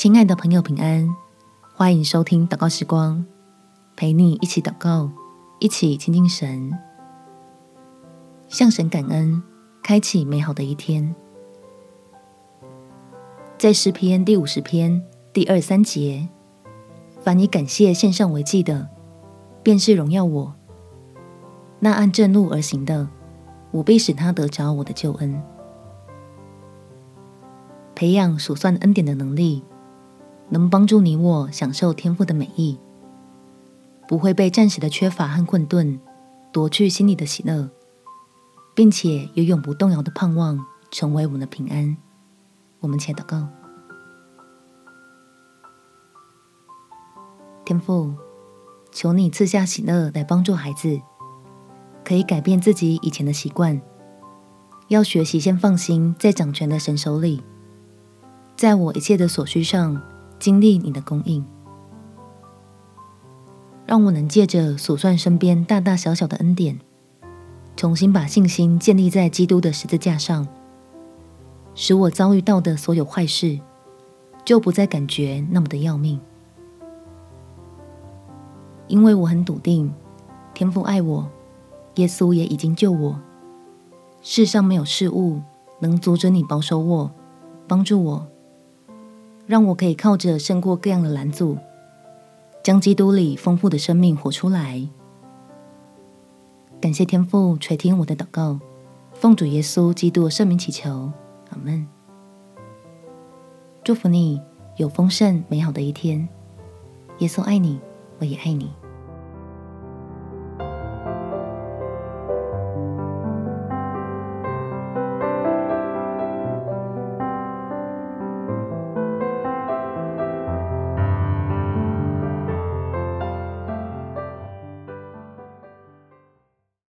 亲爱的朋友，平安！欢迎收听祷告时光，陪你一起祷告，一起亲近神，向神感恩，开启美好的一天。在诗篇第五十篇第二三节，凡以感谢献上为祭的，便是荣耀我；那按正路而行的，我必使他得着我的救恩。培养数算恩典的能力，能帮助你我享受天父的美意，不会被暂时的缺乏和困顿夺去心里的喜乐，并且有永不动摇的盼望成为我们的平安。我们且祷告：天父，求你赐下喜乐来帮助孩子，可以改变自己以前的习惯，要学习先放心在掌权的神手里。在我一切的所需上，经历你的供应，让我能借着数算身边大大小小的恩典，重新把信心建立在基督的十字架上，使我遭遇到的所有坏事，就不再感觉那么的要命，因为我很笃定，天父爱我，耶稣也已经救我，世上没有事物能阻止你保守我，帮助我。让我可以靠着胜过各样的拦阻，将基督里丰富的生命活出来。感谢天父垂听我的祷告，奉主耶稣基督圣名祈求，阿门。祝福你有丰盛美好的一天。耶稣爱你，我也爱你。